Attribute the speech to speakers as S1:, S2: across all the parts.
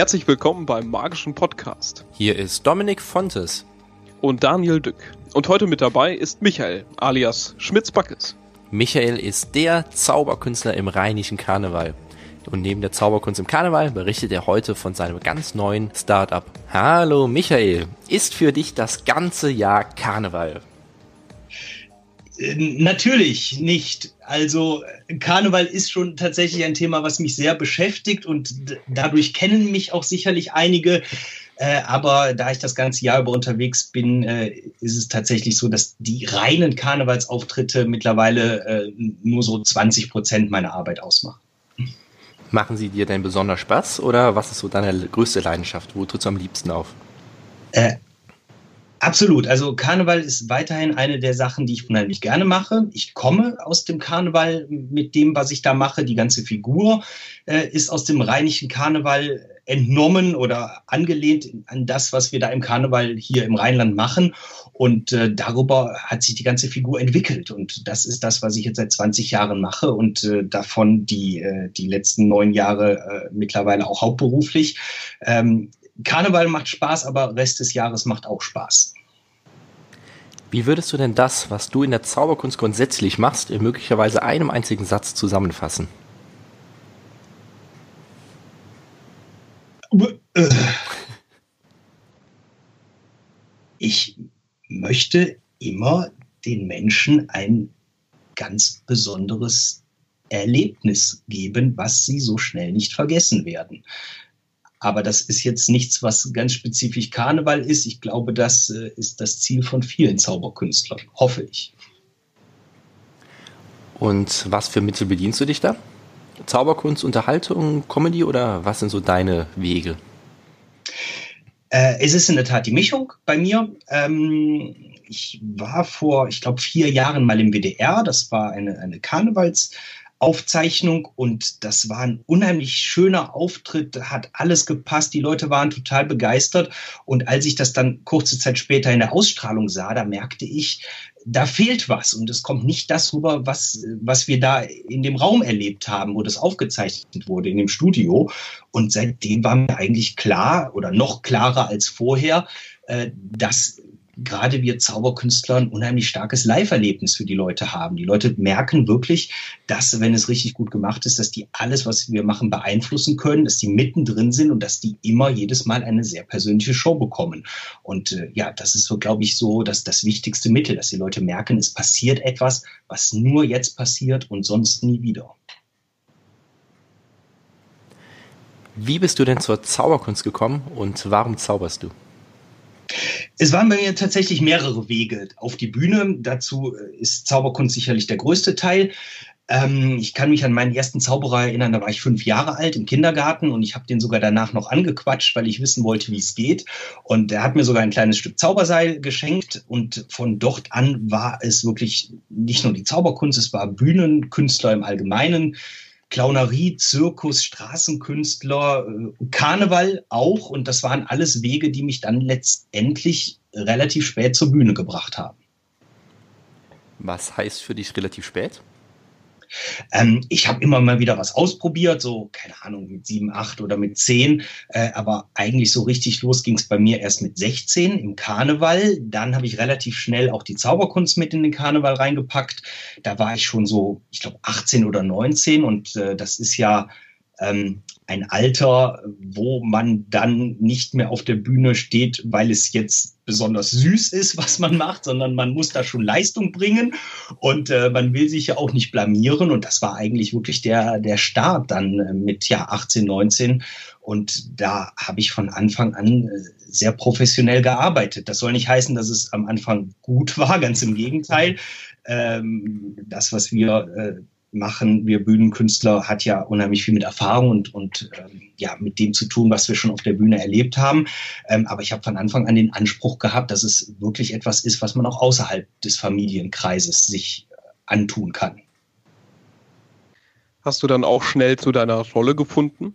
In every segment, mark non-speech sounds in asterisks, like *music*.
S1: Herzlich willkommen beim Magischen Podcast.
S2: Hier ist Dominik Fontes.
S1: Und Daniel Dück. Und heute mit dabei ist Michael, alias Schmitz-Backes.
S2: Michael ist der Zauberkünstler im rheinischen Karneval. Und neben der Zauberkunst im Karneval berichtet er heute von seinem ganz neuen Startup. Hallo Michael, ist für dich das ganze Jahr Karneval?
S3: Äh, natürlich nicht. Also Karneval ist schon tatsächlich ein Thema, was mich sehr beschäftigt und dadurch kennen mich auch sicherlich einige. Äh, aber da ich das ganze Jahr über unterwegs bin, äh, ist es tatsächlich so, dass die reinen Karnevalsauftritte mittlerweile äh, nur so 20 Prozent meiner Arbeit ausmachen.
S2: Machen sie dir denn besonders Spaß oder was ist so deine größte Leidenschaft? Wo trittst du am liebsten auf?
S3: Absolut. Also Karneval ist weiterhin eine der Sachen, die ich unheimlich gerne mache. Ich komme aus dem Karneval mit dem, was ich da mache. Die ganze Figur äh, ist aus dem rheinischen Karneval entnommen oder angelehnt an das, was wir da im Karneval hier im Rheinland machen. Und äh, darüber hat sich die ganze Figur entwickelt. Und das ist das, was ich jetzt seit 20 Jahren mache und äh, davon die, äh, die letzten neun Jahre äh, mittlerweile auch hauptberuflich. Ähm, Karneval macht Spaß, aber Rest des Jahres macht auch Spaß.
S2: Wie würdest du denn das, was du in der Zauberkunst grundsätzlich machst, in möglicherweise einem einzigen Satz zusammenfassen?
S3: Ich möchte immer den Menschen ein ganz besonderes Erlebnis geben, was sie so schnell nicht vergessen werden. Aber das ist jetzt nichts, was ganz spezifisch Karneval ist. Ich glaube, das äh, ist das Ziel von vielen Zauberkünstlern, hoffe ich.
S2: Und was für Mittel bedienst du dich da? Zauberkunst, Unterhaltung, Comedy oder was sind so deine Wege?
S3: Äh, es ist in der Tat die Mischung bei mir. Ähm, ich war vor, ich glaube, vier Jahren mal im WDR. Das war eine, eine Karnevals- Aufzeichnung und das war ein unheimlich schöner Auftritt, hat alles gepasst, die Leute waren total begeistert und als ich das dann kurze Zeit später in der Ausstrahlung sah, da merkte ich, da fehlt was und es kommt nicht das rüber, was, was wir da in dem Raum erlebt haben, wo das aufgezeichnet wurde, in dem Studio. Und seitdem war mir eigentlich klar oder noch klarer als vorher, äh, dass gerade wir Zauberkünstler ein unheimlich starkes Live-Erlebnis für die Leute haben. Die Leute merken wirklich, dass, wenn es richtig gut gemacht ist, dass die alles, was wir machen, beeinflussen können, dass die mittendrin sind und dass die immer jedes Mal eine sehr persönliche Show bekommen. Und äh, ja, das ist so, glaube ich, so dass das wichtigste Mittel, dass die Leute merken, es passiert etwas, was nur jetzt passiert und sonst nie wieder.
S2: Wie bist du denn zur Zauberkunst gekommen und warum zauberst du?
S3: Es waren bei mir tatsächlich mehrere Wege auf die Bühne. Dazu äh, ist Zauberkunst sicherlich der größte Teil. Ähm, ich kann mich an meinen ersten Zauberer erinnern, da war ich fünf Jahre alt im Kindergarten und ich habe den sogar danach noch angequatscht, weil ich wissen wollte, wie es geht. Und er hat mir sogar ein kleines Stück Zauberseil geschenkt und von dort an war es wirklich nicht nur die Zauberkunst, es war Bühnenkünstler im Allgemeinen. Clownerie, Zirkus, Straßenkünstler, äh, Karneval auch. Und das waren alles Wege, die mich dann letztendlich relativ spät zur Bühne gebracht haben.
S2: Was heißt für dich relativ spät?
S3: Ähm, ich habe immer mal wieder was ausprobiert, so, keine Ahnung, mit sieben, acht oder mit zehn. Äh, aber eigentlich so richtig los ging es bei mir erst mit 16 im Karneval. Dann habe ich relativ schnell auch die Zauberkunst mit in den Karneval reingepackt. Da war ich schon so, ich glaube, 18 oder 19 und äh, das ist ja ähm, ein Alter, wo man dann nicht mehr auf der Bühne steht, weil es jetzt besonders süß ist, was man macht, sondern man muss da schon Leistung bringen und äh, man will sich ja auch nicht blamieren. Und das war eigentlich wirklich der, der Start dann äh, mit ja 18, 19. Und da habe ich von Anfang an äh, sehr professionell gearbeitet. Das soll nicht heißen, dass es am Anfang gut war, ganz im Gegenteil. Ähm, das, was wir äh, machen. Wir Bühnenkünstler hat ja unheimlich viel mit Erfahrung und, und ähm, ja, mit dem zu tun, was wir schon auf der Bühne erlebt haben. Ähm, aber ich habe von Anfang an den Anspruch gehabt, dass es wirklich etwas ist, was man auch außerhalb des Familienkreises sich äh, antun kann.
S1: Hast du dann auch schnell zu deiner Rolle gefunden?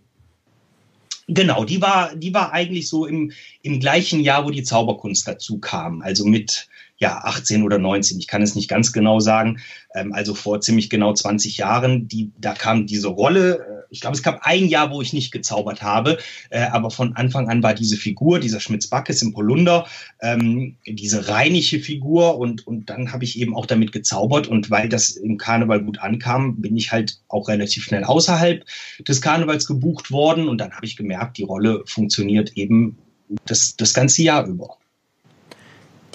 S3: Genau, die war, die war eigentlich so im, im gleichen Jahr, wo die Zauberkunst dazu kam. Also mit ja, 18 oder 19, ich kann es nicht ganz genau sagen, ähm, also vor ziemlich genau 20 Jahren, die, da kam diese Rolle ich glaube, es gab ein Jahr, wo ich nicht gezaubert habe, äh, aber von Anfang an war diese Figur, dieser Schmitz-Backes im Polunder, ähm, diese rheinische Figur und, und dann habe ich eben auch damit gezaubert und weil das im Karneval gut ankam, bin ich halt auch relativ schnell außerhalb des Karnevals gebucht worden und dann habe ich gemerkt, die Rolle funktioniert eben das, das ganze Jahr über.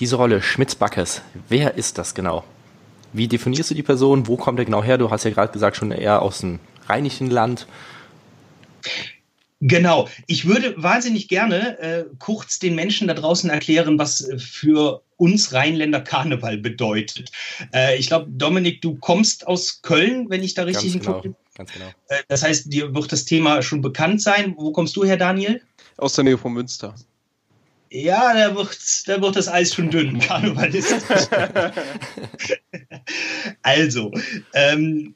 S2: Diese Rolle Schmitz-Backes, wer ist das genau? Wie definierst du die Person? Wo kommt er genau her? Du hast ja gerade gesagt, schon eher aus dem rheinischen Land.
S3: Genau. Ich würde wahnsinnig gerne äh, kurz den Menschen da draußen erklären, was äh, für uns Rheinländer Karneval bedeutet. Äh, ich glaube, Dominik, du kommst aus Köln, wenn ich da richtig
S2: ganz genau, ganz genau.
S3: Äh, das heißt, dir wird das Thema schon bekannt sein. Wo kommst du her, Daniel?
S1: Aus der Nähe von Münster.
S3: Ja, da wird, da wird das Eis schon dünn, *laughs* Karnevalist. *laughs* also, ähm,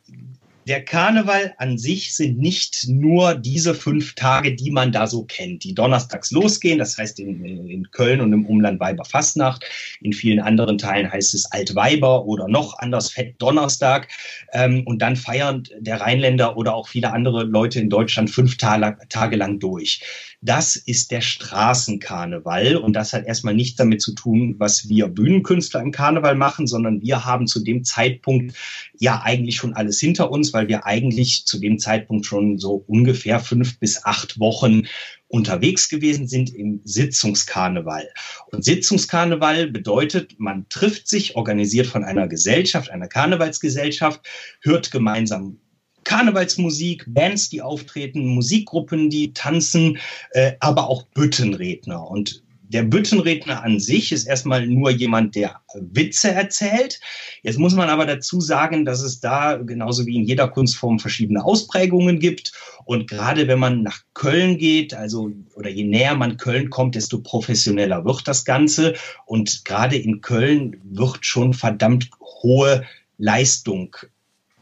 S3: der Karneval an sich sind nicht nur diese fünf Tage, die man da so kennt, die donnerstags losgehen. Das heißt in, in Köln und im Umland Weiberfastnacht. In vielen anderen Teilen heißt es Altweiber oder noch anders Fett Donnerstag. Ähm, und dann feiern der Rheinländer oder auch viele andere Leute in Deutschland fünf Tage lang durch. Das ist der Straßenkarneval und das hat erstmal nichts damit zu tun, was wir Bühnenkünstler im Karneval machen, sondern wir haben zu dem Zeitpunkt ja eigentlich schon alles hinter uns, weil wir eigentlich zu dem Zeitpunkt schon so ungefähr fünf bis acht Wochen unterwegs gewesen sind im Sitzungskarneval. Und Sitzungskarneval bedeutet, man trifft sich, organisiert von einer Gesellschaft, einer Karnevalsgesellschaft, hört gemeinsam Karnevalsmusik, Bands, die auftreten, Musikgruppen, die tanzen, äh, aber auch Büttenredner. Und der Büttenredner an sich ist erstmal nur jemand, der Witze erzählt. Jetzt muss man aber dazu sagen, dass es da genauso wie in jeder Kunstform verschiedene Ausprägungen gibt. Und gerade wenn man nach Köln geht, also oder je näher man Köln kommt, desto professioneller wird das Ganze. Und gerade in Köln wird schon verdammt hohe Leistung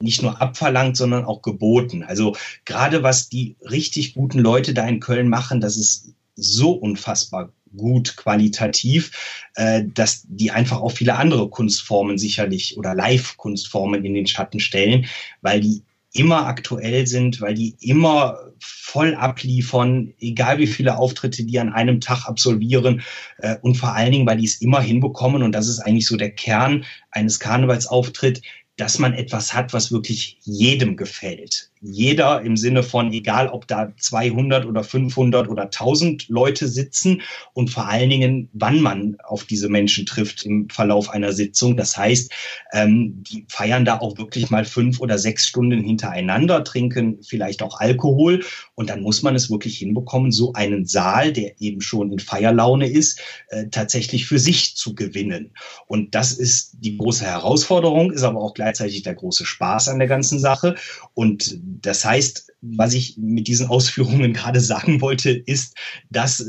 S3: nicht nur abverlangt, sondern auch geboten. Also gerade was die richtig guten Leute da in Köln machen, das ist so unfassbar gut qualitativ, äh, dass die einfach auch viele andere Kunstformen sicherlich oder Live-Kunstformen in den Schatten stellen, weil die immer aktuell sind, weil die immer voll abliefern, egal wie viele Auftritte die an einem Tag absolvieren äh, und vor allen Dingen, weil die es immer hinbekommen und das ist eigentlich so der Kern eines Karnevalsauftritt, dass man etwas hat, was wirklich jedem gefällt jeder im Sinne von, egal ob da 200 oder 500 oder 1000 Leute sitzen und vor allen Dingen, wann man auf diese Menschen trifft im Verlauf einer Sitzung. Das heißt, ähm, die feiern da auch wirklich mal fünf oder sechs Stunden hintereinander, trinken vielleicht auch Alkohol und dann muss man es wirklich hinbekommen, so einen Saal, der eben schon in Feierlaune ist, äh, tatsächlich für sich zu gewinnen. Und das ist die große Herausforderung, ist aber auch gleichzeitig der große Spaß an der ganzen Sache. Und das heißt, was ich mit diesen Ausführungen *laughs* gerade sagen wollte, ist, dass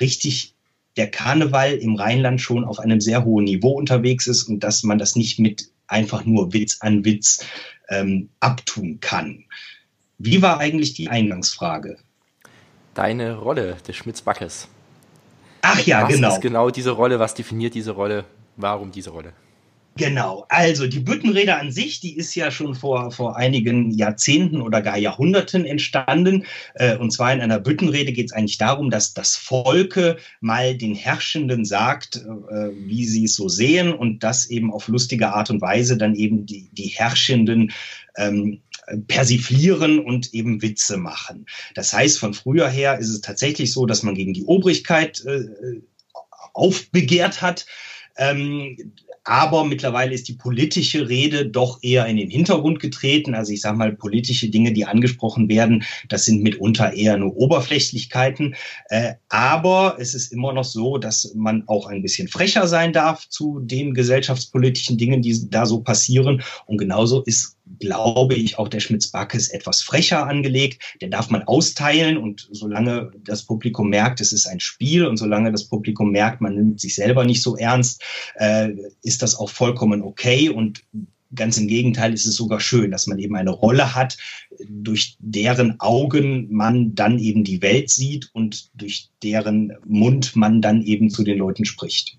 S3: richtig der Karneval im Rheinland schon auf einem sehr hohen Niveau unterwegs ist und dass man das nicht mit einfach nur Witz an Witz ähm, abtun kann. Wie war eigentlich die Eingangsfrage?
S2: Deine Rolle des Schmitz-Backes.
S3: Ach ja,
S2: was
S3: genau.
S2: Was ist genau diese Rolle? Was definiert diese Rolle? Warum diese Rolle?
S3: Genau, also die Büttenrede an sich, die ist ja schon vor, vor einigen Jahrzehnten oder gar Jahrhunderten entstanden. Äh, und zwar in einer Büttenrede geht es eigentlich darum, dass das Volke mal den Herrschenden sagt, äh, wie sie es so sehen und das eben auf lustige Art und Weise dann eben die, die Herrschenden ähm, persiflieren und eben Witze machen. Das heißt, von früher her ist es tatsächlich so, dass man gegen die Obrigkeit äh, aufbegehrt hat. Ähm, aber mittlerweile ist die politische Rede doch eher in den Hintergrund getreten. Also ich sage mal, politische Dinge, die angesprochen werden, das sind mitunter eher nur Oberflächlichkeiten. Äh, aber es ist immer noch so, dass man auch ein bisschen frecher sein darf zu den gesellschaftspolitischen Dingen, die da so passieren. Und genauso ist glaube ich, auch der Schmitz-Backes etwas frecher angelegt. Der darf man austeilen und solange das Publikum merkt, es ist ein Spiel und solange das Publikum merkt, man nimmt sich selber nicht so ernst, äh, ist das auch vollkommen okay und Ganz im Gegenteil ist es sogar schön, dass man eben eine Rolle hat, durch deren Augen man dann eben die Welt sieht und durch deren Mund man dann eben zu den Leuten spricht.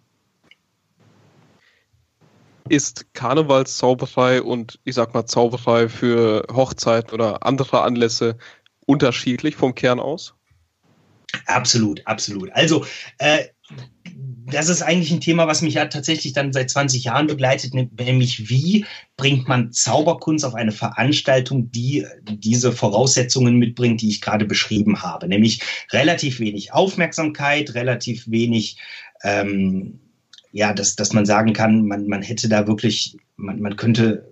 S1: Ist Karnevalszauberei und ich sag mal Zauberei für Hochzeiten oder andere Anlässe unterschiedlich vom Kern aus?
S3: Absolut, absolut. Also äh, das ist eigentlich ein Thema, was mich ja tatsächlich dann seit 20 Jahren begleitet, nämlich wie bringt man Zauberkunst auf eine Veranstaltung, die diese Voraussetzungen mitbringt, die ich gerade beschrieben habe, nämlich relativ wenig Aufmerksamkeit, relativ wenig, ähm, ja, dass, dass man sagen kann, man, man hätte da wirklich, man, man könnte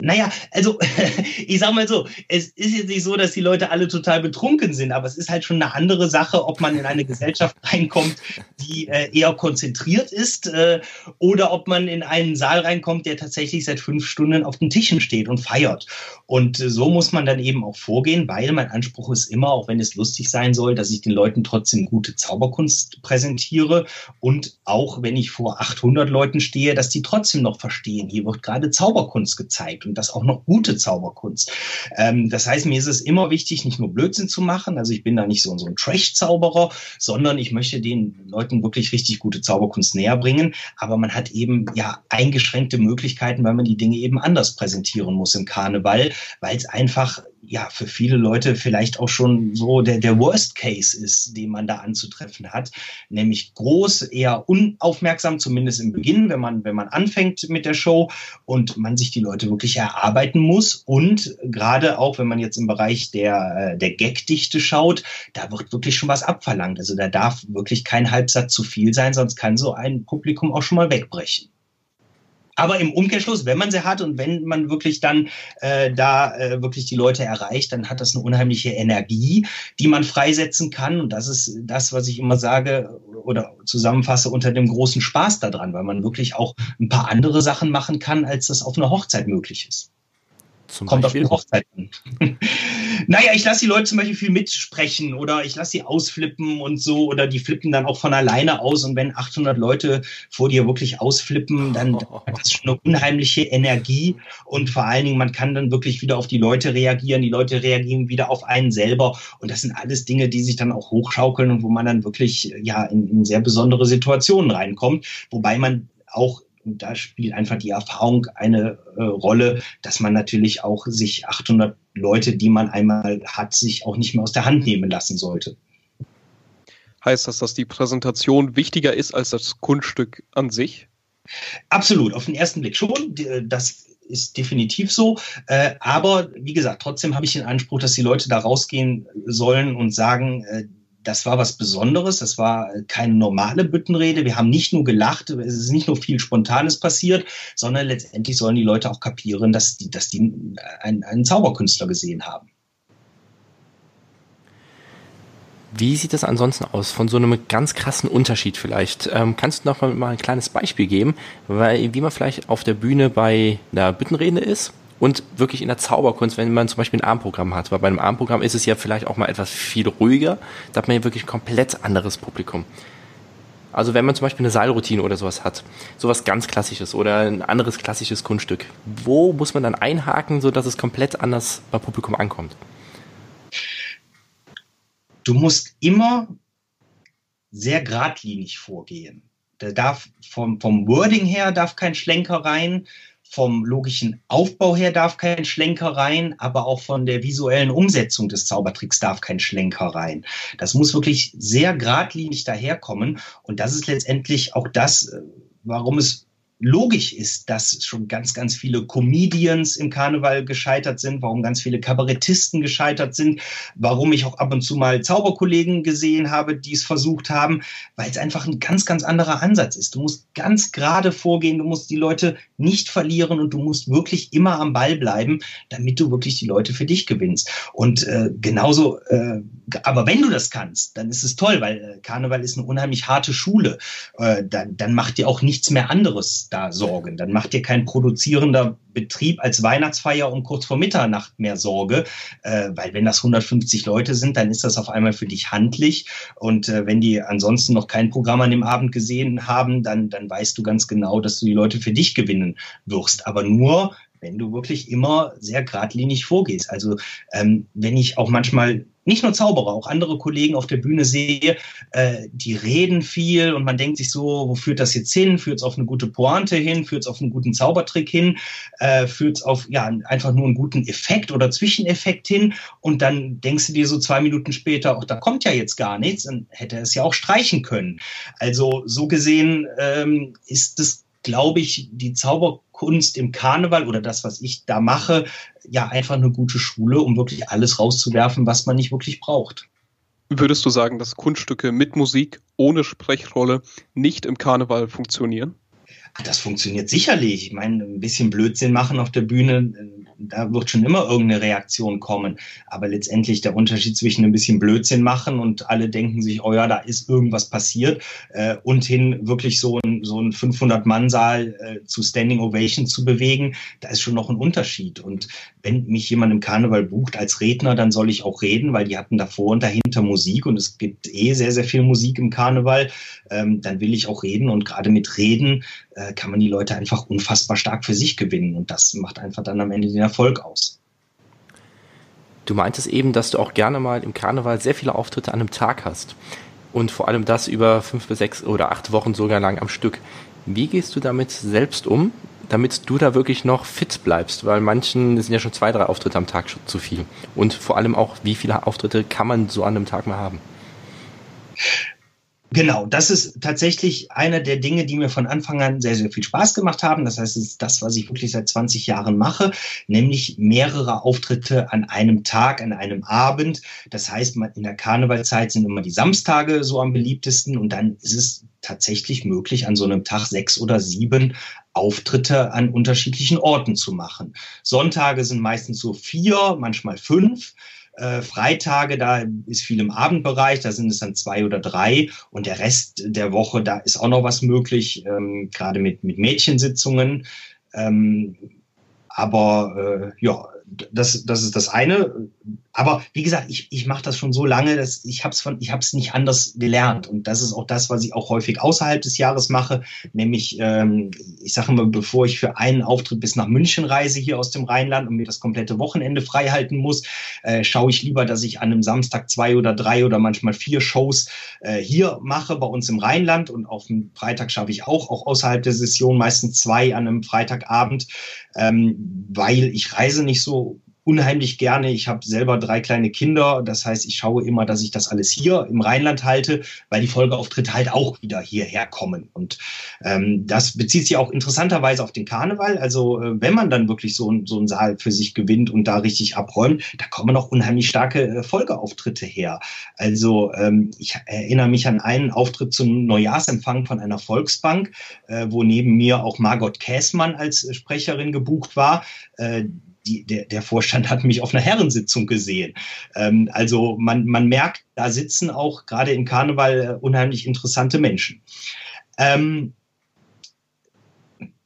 S3: naja, also *laughs* ich sag mal so, es ist jetzt nicht so, dass die Leute alle total betrunken sind, aber es ist halt schon eine andere Sache, ob man in eine Gesellschaft *laughs* reinkommt, die äh, eher konzentriert ist, äh, oder ob man in einen Saal reinkommt, der tatsächlich seit fünf Stunden auf den Tischen steht und feiert. Und äh, so muss man dann eben auch vorgehen, weil mein Anspruch ist immer, auch wenn es lustig sein soll, dass ich den Leuten trotzdem gute Zauberkunst präsentiere und auch wenn ich vor 800 Leuten stehe, dass die trotzdem noch verstehen, hier wird gerade Zauberkunst gezeigt und das auch noch gute Zauberkunst. Ähm, das heißt, mir ist es immer wichtig, nicht nur Blödsinn zu machen. Also ich bin da nicht so, so ein Trash-Zauberer, sondern ich möchte den Leuten wirklich richtig gute Zauberkunst näher bringen. Aber man hat eben ja eingeschränkte Möglichkeiten, weil man die Dinge eben anders präsentieren muss im Karneval, weil es einfach ja für viele Leute vielleicht auch schon so der, der Worst Case ist, den man da anzutreffen hat, nämlich groß, eher unaufmerksam, zumindest im Beginn, wenn man, wenn man anfängt mit der Show und man sich die Leute wirklich erarbeiten muss und gerade auch, wenn man jetzt im Bereich der, äh, der Gagdichte schaut, da wird wirklich schon was abverlangt. Also da darf wirklich kein Halbsatz zu viel sein, sonst kann so ein Publikum auch schon mal wegbrechen. Aber im Umkehrschluss, wenn man sie hat und wenn man wirklich dann äh, da äh, wirklich die Leute erreicht, dann hat das eine unheimliche Energie, die man freisetzen kann. Und das ist das, was ich immer sage oder zusammenfasse unter dem großen Spaß daran, weil man wirklich auch ein paar andere Sachen machen kann, als das auf einer Hochzeit möglich ist. Zum Kommt Beispiel? auf die Hochzeit an. *laughs* naja, ich lasse die Leute zum Beispiel viel mitsprechen oder ich lasse sie ausflippen und so oder die flippen dann auch von alleine aus und wenn 800 Leute vor dir wirklich ausflippen, dann oh. *laughs* hat das schon eine unheimliche Energie und vor allen Dingen, man kann dann wirklich wieder auf die Leute reagieren, die Leute reagieren wieder auf einen selber und das sind alles Dinge, die sich dann auch hochschaukeln und wo man dann wirklich ja in, in sehr besondere Situationen reinkommt, wobei man auch und da spielt einfach die Erfahrung eine äh, Rolle, dass man natürlich auch sich 800 Leute, die man einmal hat, sich auch nicht mehr aus der Hand nehmen lassen sollte.
S1: Heißt das, dass die Präsentation wichtiger ist als das Kunststück an sich?
S3: Absolut, auf den ersten Blick schon. Das ist definitiv so. Äh, aber wie gesagt, trotzdem habe ich den Anspruch, dass die Leute da rausgehen sollen und sagen, äh, das war was Besonderes. Das war keine normale Büttenrede. Wir haben nicht nur gelacht, es ist nicht nur viel Spontanes passiert, sondern letztendlich sollen die Leute auch kapieren, dass die, dass die einen, einen Zauberkünstler gesehen haben.
S2: Wie sieht das ansonsten aus? Von so einem ganz krassen Unterschied vielleicht. Ähm, kannst du noch mal, mal ein kleines Beispiel geben, weil wie man vielleicht auf der Bühne bei einer Büttenrede ist und wirklich in der Zauberkunst, wenn man zum Beispiel ein Armprogramm hat. Weil bei einem Armprogramm ist es ja vielleicht auch mal etwas viel ruhiger. Da hat man ja wirklich ein komplett anderes Publikum. Also wenn man zum Beispiel eine Seilroutine oder sowas hat, sowas ganz Klassisches oder ein anderes klassisches Kunststück, wo muss man dann einhaken, sodass es komplett anders beim Publikum ankommt?
S3: Du musst immer sehr geradlinig vorgehen. Da darf vom, vom Wording her darf kein Schlenker rein, vom logischen Aufbau her darf kein Schlenker rein, aber auch von der visuellen Umsetzung des Zaubertricks darf kein Schlenker rein. Das muss wirklich sehr geradlinig daherkommen. Und das ist letztendlich auch das, äh, warum es logisch ist, dass schon ganz, ganz viele Comedians im Karneval gescheitert sind, warum ganz viele Kabarettisten gescheitert sind, warum ich auch ab und zu mal Zauberkollegen gesehen habe, die es versucht haben, weil es einfach ein ganz, ganz anderer Ansatz ist. Du musst ganz gerade vorgehen, du musst die Leute nicht verlieren und du musst wirklich immer am Ball bleiben, damit du wirklich die Leute für dich gewinnst. Und äh, genauso, äh, aber wenn du das kannst, dann ist es toll, weil äh, Karneval ist eine unheimlich harte Schule. Äh, dann, dann macht dir auch nichts mehr anderes da sorgen. Dann macht dir kein produzierender Betrieb als Weihnachtsfeier um kurz vor Mitternacht mehr Sorge, äh, weil wenn das 150 Leute sind, dann ist das auf einmal für dich handlich. Und äh, wenn die ansonsten noch kein Programm an dem Abend gesehen haben, dann, dann weißt du ganz genau, dass du die Leute für dich gewinnen wirst. Aber nur, wenn du wirklich immer sehr geradlinig vorgehst. Also ähm, wenn ich auch manchmal nicht nur Zauberer, auch andere Kollegen auf der Bühne sehe, äh, die reden viel und man denkt sich so, wo führt das jetzt hin? Führt es auf eine gute Pointe hin? Führt es auf einen guten Zaubertrick hin? Äh, führt es auf ja einfach nur einen guten Effekt oder Zwischeneffekt hin? Und dann denkst du dir so zwei Minuten später, ach, da kommt ja jetzt gar nichts, dann hätte er es ja auch streichen können. Also so gesehen ähm, ist das glaube ich, die Zauberkunst im Karneval oder das, was ich da mache, ja einfach eine gute Schule, um wirklich alles rauszuwerfen, was man nicht wirklich braucht.
S1: Würdest du sagen, dass Kunststücke mit Musik ohne Sprechrolle nicht im Karneval funktionieren?
S3: Das funktioniert sicherlich. Ich meine, ein bisschen Blödsinn machen auf der Bühne, da wird schon immer irgendeine Reaktion kommen. Aber letztendlich der Unterschied zwischen ein bisschen Blödsinn machen und alle denken sich, oh ja, da ist irgendwas passiert, äh, und hin wirklich so ein, so ein 500-Mann-Saal äh, zu Standing Ovation zu bewegen, da ist schon noch ein Unterschied. Und wenn mich jemand im Karneval bucht als Redner, dann soll ich auch reden, weil die hatten davor und dahinter Musik und es gibt eh sehr, sehr viel Musik im Karneval. Ähm, dann will ich auch reden und gerade mit Reden äh, kann man die Leute einfach unfassbar stark für sich gewinnen und das macht einfach dann am Ende den Erfolg aus.
S2: Du meintest eben, dass du auch gerne mal im Karneval sehr viele Auftritte an einem Tag hast. Und vor allem das über fünf bis sechs oder acht Wochen sogar lang am Stück. Wie gehst du damit selbst um, damit du da wirklich noch fit bleibst? Weil manchen sind ja schon zwei, drei Auftritte am Tag schon zu viel. Und vor allem auch, wie viele Auftritte kann man so an einem Tag mal haben?
S3: Genau, das ist tatsächlich einer der Dinge, die mir von Anfang an sehr, sehr viel Spaß gemacht haben. Das heißt, es ist das, was ich wirklich seit 20 Jahren mache, nämlich mehrere Auftritte an einem Tag, an einem Abend. Das heißt, in der Karnevalzeit sind immer die Samstage so am beliebtesten und dann ist es tatsächlich möglich, an so einem Tag sechs oder sieben Auftritte an unterschiedlichen Orten zu machen. Sonntage sind meistens so vier, manchmal fünf. Äh, Freitage, da ist viel im Abendbereich, da sind es dann zwei oder drei und der Rest der Woche, da ist auch noch was möglich, ähm, gerade mit, mit Mädchensitzungen. Ähm, aber äh, ja, das, das ist das eine. Aber wie gesagt, ich, ich mache das schon so lange, dass ich habe es von, ich habe es nicht anders gelernt. Und das ist auch das, was ich auch häufig außerhalb des Jahres mache. Nämlich, ähm, ich sage mal, bevor ich für einen Auftritt bis nach München reise hier aus dem Rheinland und mir das komplette Wochenende frei halten muss, äh, schaue ich lieber, dass ich an einem Samstag zwei oder drei oder manchmal vier Shows äh, hier mache bei uns im Rheinland. Und auf dem Freitag schaffe ich auch, auch außerhalb der Session meistens zwei an einem Freitagabend, ähm, weil ich reise nicht so unheimlich gerne. Ich habe selber drei kleine Kinder. Das heißt, ich schaue immer, dass ich das alles hier im Rheinland halte, weil die Folgeauftritte halt auch wieder hierher kommen. Und ähm, das bezieht sich auch interessanterweise auf den Karneval. Also äh, wenn man dann wirklich so, so einen Saal für sich gewinnt und da richtig abräumt, da kommen auch unheimlich starke äh, Folgeauftritte her. Also ähm, ich erinnere mich an einen Auftritt zum Neujahrsempfang von einer Volksbank, äh, wo neben mir auch Margot Käßmann als Sprecherin gebucht war. Die, der, der Vorstand hat mich auf einer Herrensitzung gesehen. Ähm, also man, man merkt, da sitzen auch gerade im Karneval äh, unheimlich interessante Menschen. Ähm,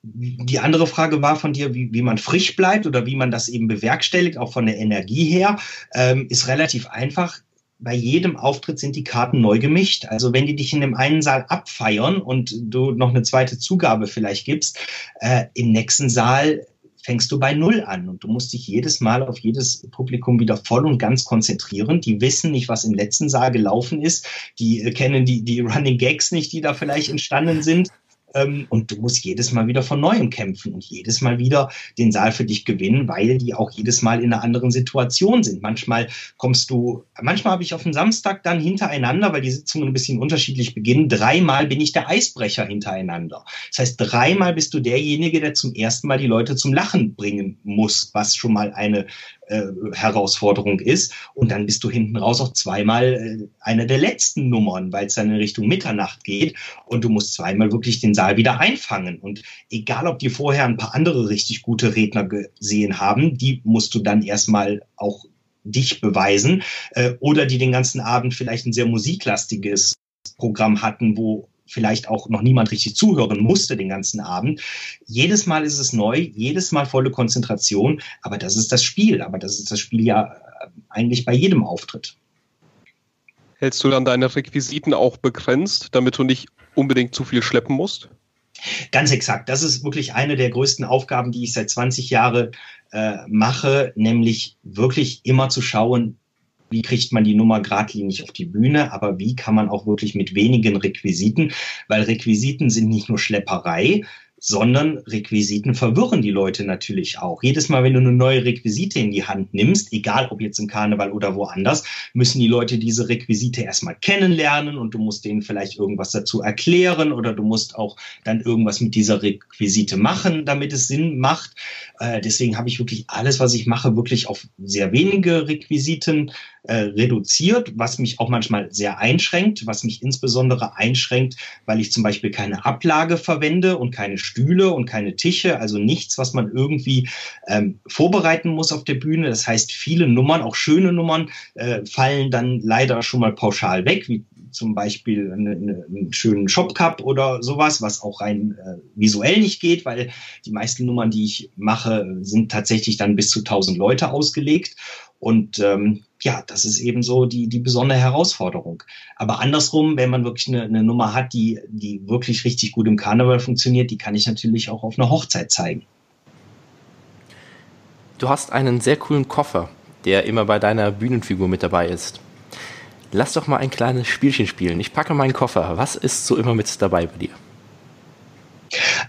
S3: die andere Frage war von dir, wie, wie man frisch bleibt oder wie man das eben bewerkstelligt, auch von der Energie her, ähm, ist relativ einfach bei jedem Auftritt sind die Karten neu gemischt. Also wenn die dich in dem einen Saal abfeiern und du noch eine zweite Zugabe vielleicht gibst, äh, im nächsten Saal fängst du bei Null an und du musst dich jedes Mal auf jedes Publikum wieder voll und ganz konzentrieren. Die wissen nicht, was im letzten Saal gelaufen ist. Die äh, kennen die, die Running Gags nicht, die da vielleicht entstanden sind. Ähm, und du musst jedes Mal wieder von neuem kämpfen und jedes Mal wieder den Saal für dich gewinnen, weil die auch jedes Mal in einer anderen Situation sind. Manchmal kommst du, manchmal habe ich auf dem Samstag dann hintereinander, weil die Sitzungen ein bisschen unterschiedlich beginnen, dreimal bin ich der Eisbrecher hintereinander. Das heißt, dreimal bist du derjenige, der zum ersten Mal die Leute zum Lachen bringen muss, was schon mal eine äh, Herausforderung ist. Und dann bist du hinten raus auch zweimal äh, eine der letzten Nummern, weil es dann in Richtung Mitternacht geht und du musst zweimal wirklich den Saal wieder einfangen. Und egal, ob die vorher ein paar andere richtig gute Redner gesehen haben, die musst du dann erstmal auch dich beweisen äh, oder die den ganzen Abend vielleicht ein sehr musiklastiges Programm hatten, wo vielleicht auch noch niemand richtig zuhören musste den ganzen Abend. Jedes Mal ist es neu, jedes Mal volle Konzentration, aber das ist das Spiel. Aber das ist das Spiel ja äh, eigentlich bei jedem Auftritt.
S1: Hältst du dann deine Requisiten auch begrenzt, damit du nicht unbedingt zu viel schleppen musst?
S3: Ganz exakt. Das ist wirklich eine der größten Aufgaben, die ich seit 20 Jahren äh, mache, nämlich wirklich immer zu schauen, wie kriegt man die Nummer geradlinig auf die Bühne, aber wie kann man auch wirklich mit wenigen Requisiten, weil Requisiten sind nicht nur Schlepperei, sondern Requisiten verwirren die Leute natürlich auch. Jedes Mal, wenn du eine neue Requisite in die Hand nimmst, egal ob jetzt im Karneval oder woanders, müssen die Leute diese Requisite erstmal kennenlernen und du musst denen vielleicht irgendwas dazu erklären oder du musst auch dann irgendwas mit dieser Requisite machen, damit es Sinn macht. Äh, deswegen habe ich wirklich alles, was ich mache, wirklich auf sehr wenige Requisiten äh, reduziert, was mich auch manchmal sehr einschränkt, was mich insbesondere einschränkt, weil ich zum Beispiel keine Ablage verwende und keine Stühle und keine Tische, also nichts, was man irgendwie ähm, vorbereiten muss auf der Bühne. Das heißt, viele Nummern, auch schöne Nummern, äh, fallen dann leider schon mal pauschal weg, wie zum Beispiel eine, eine, einen schönen Shopcup oder sowas, was auch rein äh, visuell nicht geht, weil die meisten Nummern, die ich mache, sind tatsächlich dann bis zu 1000 Leute ausgelegt. Und ähm, ja, das ist eben so die, die besondere Herausforderung. Aber andersrum, wenn man wirklich eine, eine Nummer hat, die, die wirklich richtig gut im Karneval funktioniert, die kann ich natürlich auch auf einer Hochzeit zeigen.
S2: Du hast einen sehr coolen Koffer, der immer bei deiner Bühnenfigur mit dabei ist. Lass doch mal ein kleines Spielchen spielen. Ich packe meinen Koffer. Was ist so immer mit dabei bei dir?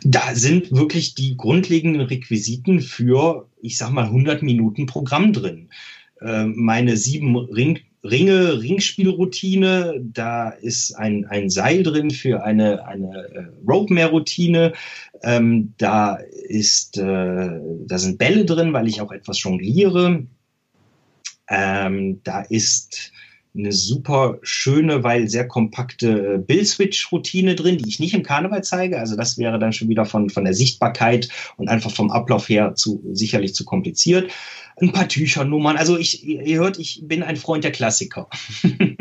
S3: Da sind wirklich die grundlegenden Requisiten für, ich sag mal, 100 Minuten Programm drin. Ähm, meine sieben Ring, Ringe, Ringspielroutine. Da ist ein, ein Seil drin für eine, eine äh, Rope-Mare-Routine. Ähm, da äh, da sind Bälle drin, weil ich auch etwas jongliere. Ähm, da ist eine super schöne, weil sehr kompakte Bill-Switch-Routine drin, die ich nicht im Karneval zeige. Also das wäre dann schon wieder von, von der Sichtbarkeit und einfach vom Ablauf her zu, sicherlich zu kompliziert ein paar Tüchernummern. Also ich, ihr hört, ich bin ein Freund der Klassiker. *laughs*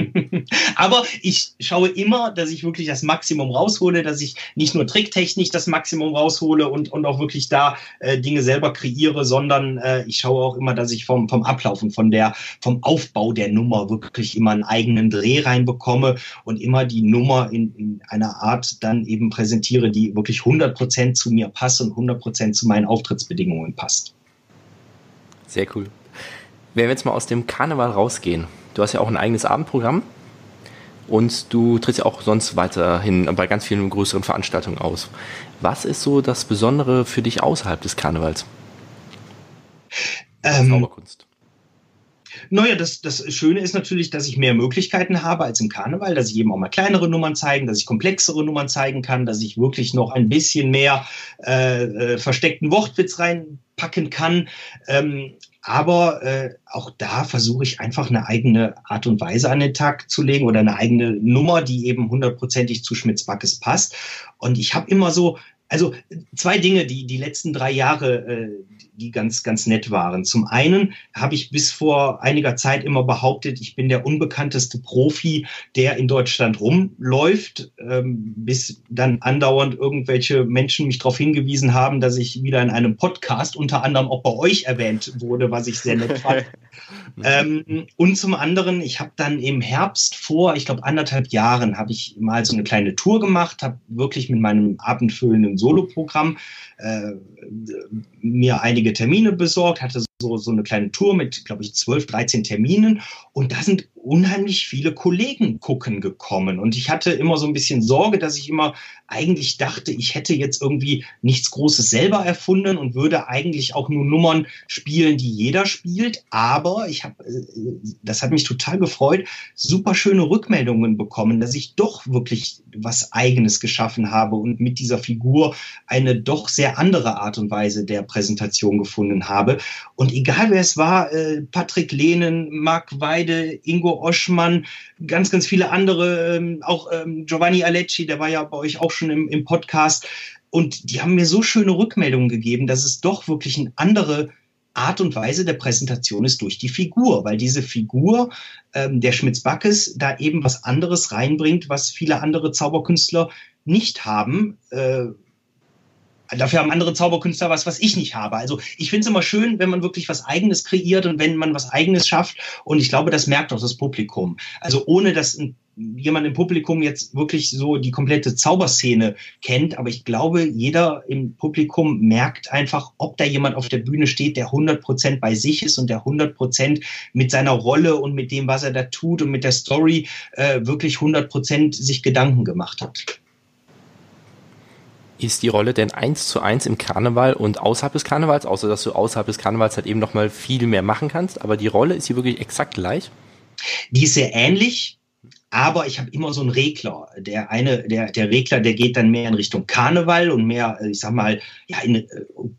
S3: Aber ich schaue immer, dass ich wirklich das Maximum raushole, dass ich nicht nur tricktechnisch das Maximum raushole und, und auch wirklich da äh, Dinge selber kreiere, sondern äh, ich schaue auch immer, dass ich vom, vom und von der, vom Aufbau der Nummer wirklich immer einen eigenen Dreh reinbekomme und immer die Nummer in, in einer Art dann eben präsentiere, die wirklich 100% zu mir passt und 100% zu meinen Auftrittsbedingungen passt.
S2: Sehr cool. Wenn wir jetzt mal aus dem Karneval rausgehen, du hast ja auch ein eigenes Abendprogramm und du trittst ja auch sonst weiterhin bei ganz vielen größeren Veranstaltungen aus. Was ist so das Besondere für dich außerhalb des Karnevals?
S3: Ähm, Zauberkunst. Naja, das, das Schöne ist natürlich, dass ich mehr Möglichkeiten habe als im Karneval, dass ich eben auch mal kleinere Nummern zeigen, dass ich komplexere Nummern zeigen kann, dass ich wirklich noch ein bisschen mehr äh, äh, versteckten Wortwitz reinpacken kann. Ähm, aber äh, auch da versuche ich einfach eine eigene Art und Weise an den Tag zu legen oder eine eigene Nummer, die eben hundertprozentig zu Schmitz-Backes passt. Und ich habe immer so, also zwei Dinge, die die letzten drei Jahre, äh, die ganz, ganz nett waren. Zum einen habe ich bis vor einiger Zeit immer behauptet, ich bin der unbekannteste Profi, der in Deutschland rumläuft, ähm, bis dann andauernd irgendwelche Menschen mich darauf hingewiesen haben, dass ich wieder in einem Podcast unter anderem auch bei euch erwähnt wurde, was ich sehr nett fand. *laughs* ähm, und zum anderen, ich habe dann im Herbst vor, ich glaube anderthalb Jahren, habe ich mal so eine kleine Tour gemacht, habe wirklich mit meinem abendfüllenden Soloprogramm äh, mir einige Termine besorgt, hatte so, so eine kleine Tour mit, glaube ich, 12, 13 Terminen. Und da sind unheimlich viele Kollegen gucken gekommen. Und ich hatte immer so ein bisschen Sorge, dass ich immer eigentlich dachte, ich hätte jetzt irgendwie nichts Großes selber erfunden und würde eigentlich auch nur Nummern spielen, die jeder spielt. Aber ich habe, äh, das hat mich total gefreut, super schöne Rückmeldungen bekommen, dass ich doch wirklich was Eigenes geschaffen habe und mit dieser Figur eine doch sehr andere Art und Weise der Präsentation gefunden habe. Und egal wer es war, äh, Patrick Lehnen, Marc Weide, Ingo Oschmann, ganz, ganz viele andere, ähm, auch ähm, Giovanni Alecci, der war ja bei euch auch schon im, im Podcast. Und die haben mir so schöne Rückmeldungen gegeben, dass es doch wirklich eine andere Art und Weise der Präsentation ist durch die Figur, weil diese Figur ähm, der Schmitz-Backes da eben was anderes reinbringt, was viele andere Zauberkünstler nicht haben. Äh, Dafür haben andere Zauberkünstler was, was ich nicht habe. Also ich finde es immer schön, wenn man wirklich was Eigenes kreiert und wenn man was Eigenes schafft. Und ich glaube, das merkt auch das Publikum. Also ohne dass ein jemand im Publikum jetzt wirklich so die komplette Zauberszene kennt, aber ich glaube, jeder im Publikum merkt einfach, ob da jemand auf der Bühne steht, der 100% bei sich ist und der 100% mit seiner Rolle und mit dem, was er da tut und mit der Story äh, wirklich 100% sich Gedanken gemacht hat.
S2: Ist die Rolle denn eins zu eins im Karneval und außerhalb des Karnevals, außer dass du außerhalb des Karnevals halt eben nochmal viel mehr machen kannst, aber die Rolle ist hier wirklich exakt gleich?
S3: Die ist sehr ähnlich aber ich habe immer so einen Regler. Der eine, der, der Regler, der geht dann mehr in Richtung Karneval und mehr, äh, ich sag mal, ja, in, äh,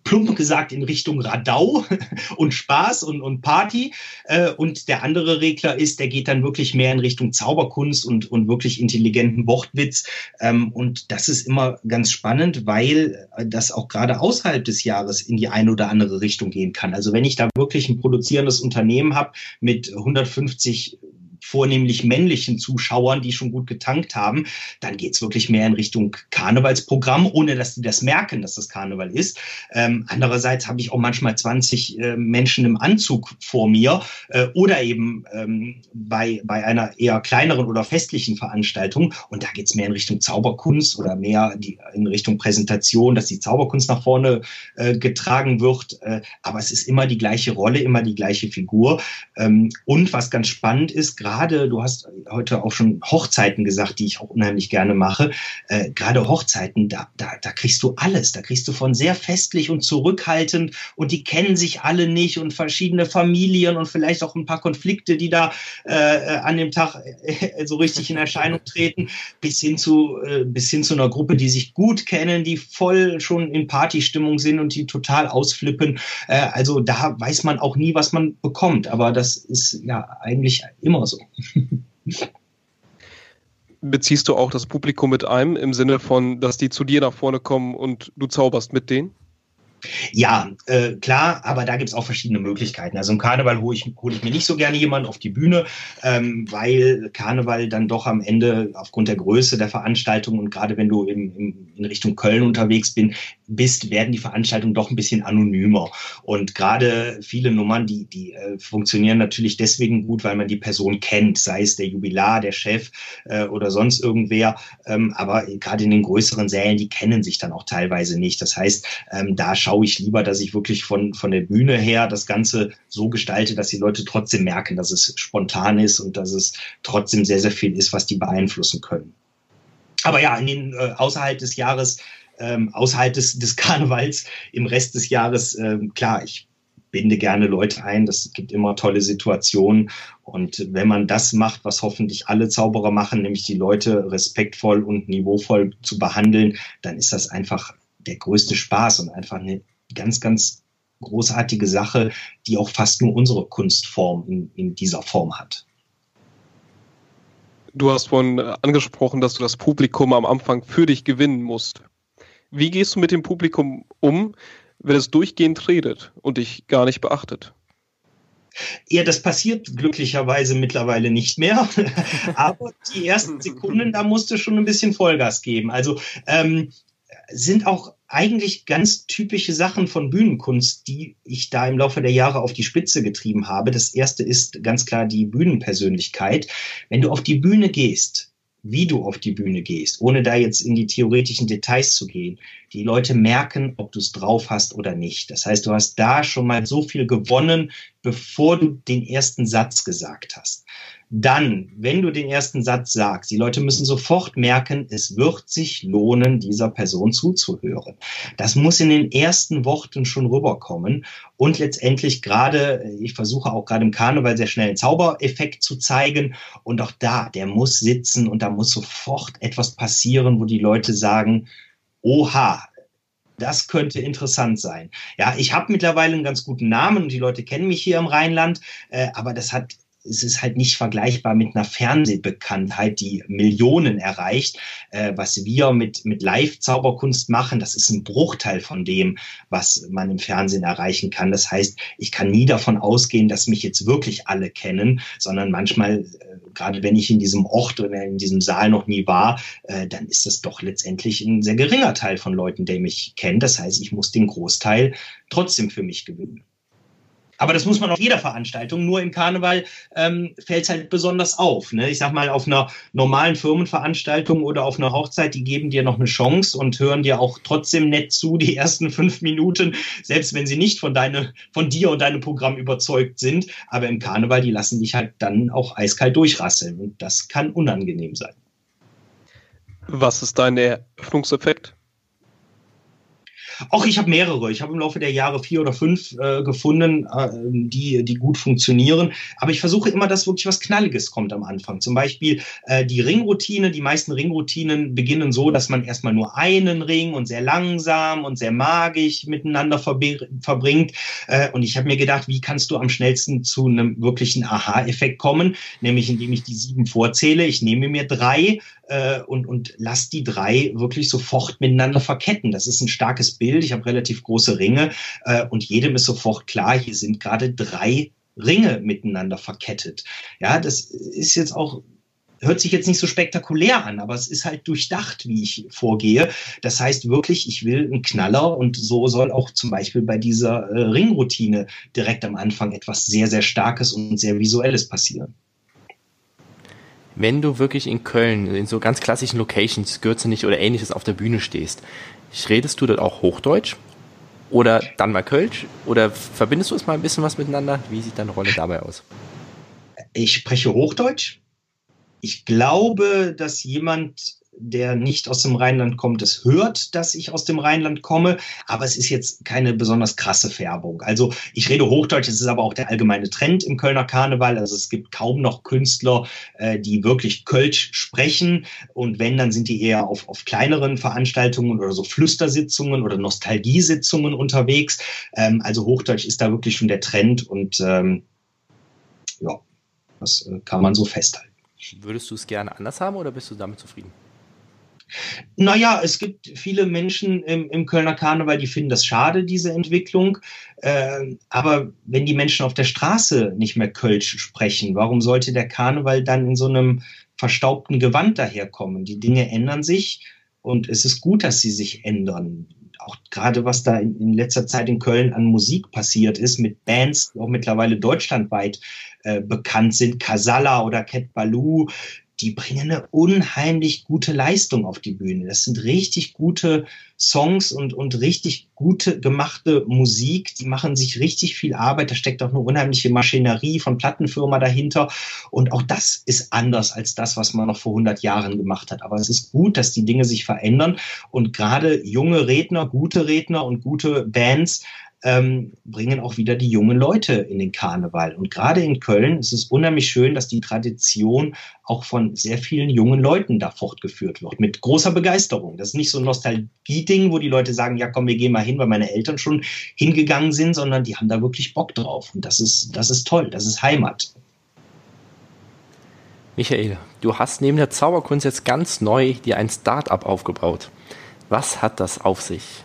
S3: plump gesagt in Richtung Radau *laughs* und Spaß und, und Party. Äh, und der andere Regler ist, der geht dann wirklich mehr in Richtung Zauberkunst und, und wirklich intelligenten Wortwitz. Ähm, und das ist immer ganz spannend, weil das auch gerade außerhalb des Jahres in die eine oder andere Richtung gehen kann. Also wenn ich da wirklich ein produzierendes Unternehmen habe mit 150 vornehmlich männlichen Zuschauern, die schon gut getankt haben, dann geht's wirklich mehr in Richtung Karnevalsprogramm, ohne dass die das merken, dass das Karneval ist. Ähm, andererseits habe ich auch manchmal 20 äh, Menschen im Anzug vor mir äh, oder eben ähm, bei, bei einer eher kleineren oder festlichen Veranstaltung. Und da geht's mehr in Richtung Zauberkunst oder mehr die, in Richtung Präsentation, dass die Zauberkunst nach vorne äh, getragen wird. Äh, aber es ist immer die gleiche Rolle, immer die gleiche Figur. Ähm, und was ganz spannend ist, gerade gerade, du hast heute auch schon Hochzeiten gesagt, die ich auch unheimlich gerne mache. Äh, gerade Hochzeiten, da, da, da kriegst du alles. Da kriegst du von sehr festlich und zurückhaltend und die kennen sich alle nicht und verschiedene Familien und vielleicht auch ein paar Konflikte, die da äh, an dem Tag äh, so richtig in Erscheinung *laughs* treten, bis hin zu äh, bis hin zu einer Gruppe, die sich gut kennen, die voll schon in Partystimmung sind und die total ausflippen. Äh, also da weiß man auch nie, was man bekommt. Aber das ist ja eigentlich immer so. *laughs*
S1: Beziehst du auch das Publikum mit ein, im Sinne von, dass die zu dir nach vorne kommen und du zauberst mit denen?
S3: Ja, äh, klar, aber da gibt's auch verschiedene Möglichkeiten. Also im Karneval hole ich, hol ich mir nicht so gerne jemanden auf die Bühne, ähm, weil Karneval dann doch am Ende aufgrund der Größe der Veranstaltung und gerade wenn du im, im, in Richtung Köln unterwegs bin, bist, werden die Veranstaltungen doch ein bisschen anonymer. Und gerade viele Nummern, die, die äh, funktionieren natürlich deswegen gut, weil man die Person kennt, sei es der Jubilar, der Chef äh, oder sonst irgendwer. Ähm, aber gerade in den größeren Sälen, die kennen sich dann auch teilweise nicht. Das heißt, ähm, da schaut schaue ich lieber, dass ich wirklich von, von der Bühne her das Ganze so gestalte, dass die Leute trotzdem merken, dass es spontan ist und dass es trotzdem sehr, sehr viel ist, was die beeinflussen können. Aber ja, in den, äh, außerhalb des Jahres, ähm, außerhalb des, des *laughs* Karnevals, im Rest des Jahres, ähm, klar, ich binde gerne Leute ein. Das gibt immer tolle Situationen. Und wenn man das macht, was hoffentlich alle Zauberer machen, nämlich die Leute respektvoll und niveauvoll zu behandeln, dann ist das einfach der größte Spaß und einfach eine ganz, ganz großartige Sache, die auch fast nur unsere Kunstform in, in dieser Form hat.
S1: Du hast vorhin angesprochen, dass du das Publikum am Anfang für dich gewinnen musst. Wie gehst du mit dem Publikum um, wenn es durchgehend redet und dich gar nicht beachtet?
S3: Ja, das passiert glücklicherweise mittlerweile nicht mehr. *laughs* Aber die ersten Sekunden, da musst du schon ein bisschen Vollgas geben. Also ähm, sind auch eigentlich ganz typische Sachen von Bühnenkunst, die ich da im Laufe der Jahre auf die Spitze getrieben habe. Das erste ist ganz klar die Bühnenpersönlichkeit. Wenn du auf die Bühne gehst, wie du auf die Bühne gehst, ohne da jetzt in die theoretischen Details zu gehen. Die Leute merken, ob du es drauf hast oder nicht. Das heißt, du hast da schon mal so viel gewonnen, bevor du den ersten Satz gesagt hast dann, wenn du den ersten Satz sagst, die Leute müssen sofort merken, es wird sich lohnen, dieser Person zuzuhören. Das muss in den ersten Worten schon rüberkommen. Und letztendlich gerade, ich versuche auch gerade im Karneval sehr schnell einen Zaubereffekt zu zeigen. Und auch da, der muss sitzen und da muss sofort etwas passieren, wo die Leute sagen, oha, das könnte interessant sein. Ja, ich habe mittlerweile einen ganz guten Namen und die Leute kennen mich hier im Rheinland, äh, aber das hat es ist halt nicht vergleichbar mit einer Fernsehbekanntheit, die Millionen erreicht. Äh, was wir mit, mit Live-Zauberkunst machen, das ist ein Bruchteil von dem, was man im Fernsehen erreichen kann. Das heißt, ich kann nie davon ausgehen, dass mich jetzt wirklich alle kennen, sondern manchmal, äh, gerade wenn ich in diesem Ort oder in diesem Saal noch nie war, äh, dann ist das doch letztendlich ein sehr geringer Teil von Leuten, der mich kennt. Das heißt, ich muss den Großteil trotzdem für mich gewinnen. Aber das muss man auf jeder Veranstaltung. Nur im Karneval ähm, fällt es halt besonders auf. Ne? Ich sag mal, auf einer normalen Firmenveranstaltung oder auf einer Hochzeit, die geben dir noch eine Chance und hören dir auch trotzdem nett zu, die ersten fünf Minuten, selbst wenn sie nicht von, deine, von dir und deinem Programm überzeugt sind. Aber im Karneval, die lassen dich halt dann auch eiskalt durchrasseln. Und das kann unangenehm sein.
S1: Was ist dein Eröffnungseffekt?
S3: Auch ich habe mehrere. Ich habe im Laufe der Jahre vier oder fünf äh, gefunden, äh, die, die gut funktionieren. Aber ich versuche immer, dass wirklich was Knalliges kommt am Anfang. Zum Beispiel äh, die Ringroutine. Die meisten Ringroutinen beginnen so, dass man erstmal nur einen Ring und sehr langsam und sehr magisch miteinander verbringt. Äh, und ich habe mir gedacht, wie kannst du am schnellsten zu einem wirklichen Aha-Effekt kommen? Nämlich indem ich die sieben vorzähle. Ich nehme mir drei äh, und, und lass die drei wirklich sofort miteinander verketten. Das ist ein starkes Bild. Ich habe relativ große Ringe äh, und jedem ist sofort klar, hier sind gerade drei Ringe miteinander verkettet. Ja, das ist jetzt auch hört sich jetzt nicht so spektakulär an, aber es ist halt durchdacht, wie ich vorgehe. Das heißt wirklich, ich will einen Knaller und so soll auch zum Beispiel bei dieser äh, Ringroutine direkt am Anfang etwas sehr, sehr Starkes und sehr Visuelles passieren
S2: wenn du wirklich in Köln, in so ganz klassischen Locations, Gürzenich oder ähnliches auf der Bühne stehst, redest du dort auch Hochdeutsch? Oder dann mal Kölsch? Oder verbindest du es mal ein bisschen was miteinander? Wie sieht deine Rolle dabei aus?
S3: Ich spreche Hochdeutsch. Ich glaube, dass jemand der nicht aus dem Rheinland kommt, es hört, dass ich aus dem Rheinland komme, aber es ist jetzt keine besonders krasse Färbung. Also ich rede Hochdeutsch, es ist aber auch der allgemeine Trend im Kölner Karneval. Also es gibt kaum noch Künstler, äh, die wirklich Kölsch sprechen. Und wenn, dann sind die eher auf, auf kleineren Veranstaltungen oder so Flüstersitzungen oder Nostalgiesitzungen unterwegs. Ähm, also Hochdeutsch ist da wirklich schon der Trend und ähm, ja, das äh, kann man so festhalten.
S2: Würdest du es gerne anders haben oder bist du damit zufrieden?
S3: Naja, es gibt viele Menschen im, im Kölner Karneval, die finden das schade, diese Entwicklung. Äh, aber wenn die Menschen auf der Straße nicht mehr Kölsch sprechen, warum sollte der Karneval dann in so einem verstaubten Gewand daherkommen? Die Dinge ändern sich und es ist gut, dass sie sich ändern. Auch gerade was da in, in letzter Zeit in Köln an Musik passiert ist, mit Bands, die auch mittlerweile deutschlandweit äh, bekannt sind, Casalla oder Cat Baloo, die bringen eine unheimlich gute Leistung auf die Bühne. Das sind richtig gute Songs und, und richtig gute gemachte Musik. Die machen sich richtig viel Arbeit. Da steckt auch eine unheimliche Maschinerie von Plattenfirma dahinter. Und auch das ist anders als das, was man noch vor 100 Jahren gemacht hat. Aber es ist gut, dass die Dinge sich verändern und gerade junge Redner, gute Redner und gute Bands ähm, bringen auch wieder die jungen Leute in den Karneval. Und gerade in Köln ist es unheimlich schön, dass die Tradition auch von sehr vielen jungen Leuten da fortgeführt wird. Mit großer Begeisterung. Das ist nicht so ein Nostalgie-Ding, wo die Leute sagen, ja komm, wir gehen mal hin, weil meine Eltern schon hingegangen sind, sondern die haben da wirklich Bock drauf. Und das ist, das ist toll. Das ist Heimat.
S2: Michael, du hast neben der Zauberkunst jetzt ganz neu dir ein Start-up aufgebaut. Was hat das auf sich?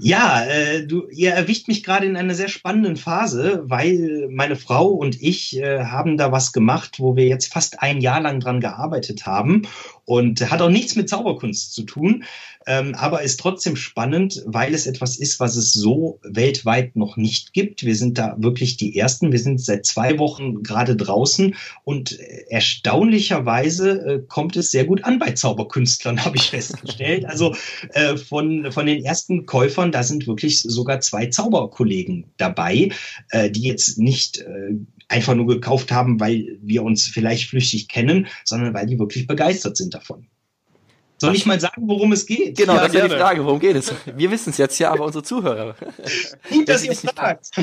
S3: Ja, äh, du, ihr erwischt mich gerade in einer sehr spannenden Phase, weil meine Frau und ich äh, haben da was gemacht, wo wir jetzt fast ein Jahr lang dran gearbeitet haben. Und hat auch nichts mit Zauberkunst zu tun, ähm, aber ist trotzdem spannend, weil es etwas ist, was es so weltweit noch nicht gibt. Wir sind da wirklich die Ersten. Wir sind seit zwei Wochen gerade draußen und erstaunlicherweise äh, kommt es sehr gut an bei Zauberkünstlern, *laughs* habe ich festgestellt. Also äh, von, von den ersten Käufern, da sind wirklich sogar zwei Zauberkollegen dabei, äh, die jetzt nicht äh, einfach nur gekauft haben, weil wir uns vielleicht flüchtig kennen, sondern weil die wirklich begeistert sind davon. Soll ich mal sagen, worum es geht?
S2: Genau, ja, das ist ja die Frage, worum geht es? Wir wissen es jetzt ja, aber unsere Zuhörer.
S3: Gut, dass ihr fragt. *laughs*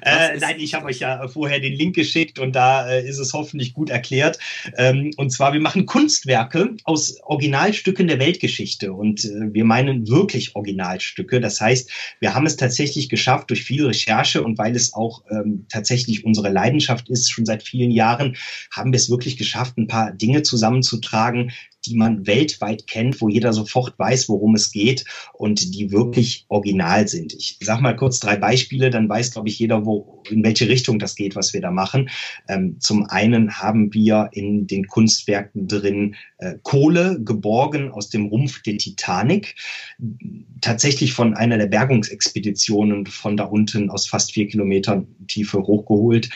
S3: äh, nein, ich habe euch ja vorher den Link geschickt und da äh, ist es hoffentlich gut erklärt. Ähm, und zwar, wir machen Kunstwerke aus Originalstücken der Weltgeschichte und äh, wir meinen wirklich Originalstücke. Das heißt, wir haben es tatsächlich geschafft durch viel Recherche und weil es auch ähm, tatsächlich unsere Leidenschaft ist, schon seit vielen Jahren, haben wir es wirklich geschafft, ein paar Dinge zusammenzutragen, die man weltweit kennt, wo jeder sofort weiß, worum es geht und die wirklich original sind. Ich sag mal kurz drei Beispiele, dann weiß, glaube ich, jeder, wo, in welche Richtung das geht, was wir da machen. Ähm, zum einen haben wir in den Kunstwerken drin Kohle geborgen aus dem Rumpf der Titanic, tatsächlich von einer der Bergungsexpeditionen von da unten aus fast vier Kilometern Tiefe hochgeholt.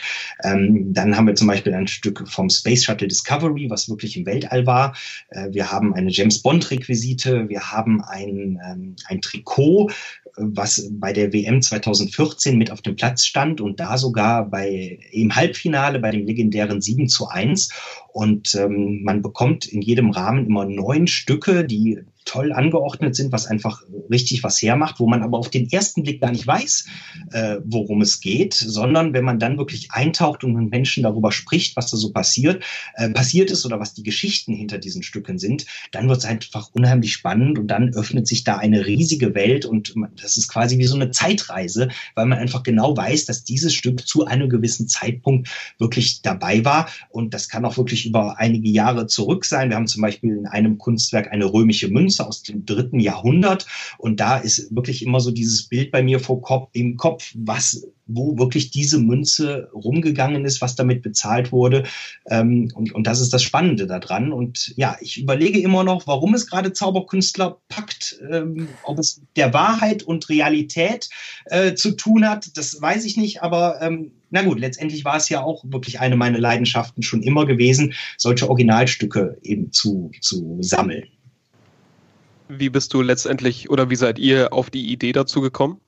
S3: Ähm, dann haben wir zum Beispiel ein Stück vom Space Shuttle Discovery, was wirklich im Weltall war. Äh, wir haben eine James Bond Requisite, wir haben ein, ähm, ein Trikot, was bei der WM 2014 mit auf dem Platz stand und da sogar bei im Halbfinale bei dem legendären 7 zu 1. Und ähm, man bekommt in jedem Rahmen immer neun Stücke, die toll angeordnet sind, was einfach richtig was hermacht, wo man aber auf den ersten Blick gar nicht weiß, äh, worum es geht, sondern wenn man dann wirklich eintaucht und mit Menschen darüber spricht, was da so passiert, äh, passiert ist oder was die Geschichten hinter diesen Stücken sind, dann wird es einfach unheimlich spannend und dann öffnet sich da eine riesige Welt und das ist quasi wie so eine Zeitreise, weil man einfach genau weiß, dass dieses Stück zu einem gewissen Zeitpunkt wirklich dabei war und das kann auch wirklich über einige Jahre zurück sein. Wir haben zum Beispiel in einem Kunstwerk eine römische Münze Münze aus dem dritten Jahrhundert. Und da ist wirklich immer so dieses Bild bei mir vor Kopf, im Kopf, was, wo wirklich diese Münze rumgegangen ist, was damit bezahlt wurde. Ähm, und, und das ist das Spannende daran. Und ja, ich überlege immer noch, warum es gerade Zauberkünstler packt, ähm, ob es der Wahrheit und Realität äh, zu tun hat, das weiß ich nicht, aber ähm, na gut, letztendlich war es ja auch wirklich eine meiner Leidenschaften schon immer gewesen, solche Originalstücke eben zu, zu sammeln.
S1: Wie bist du letztendlich oder wie seid ihr auf die Idee dazu gekommen?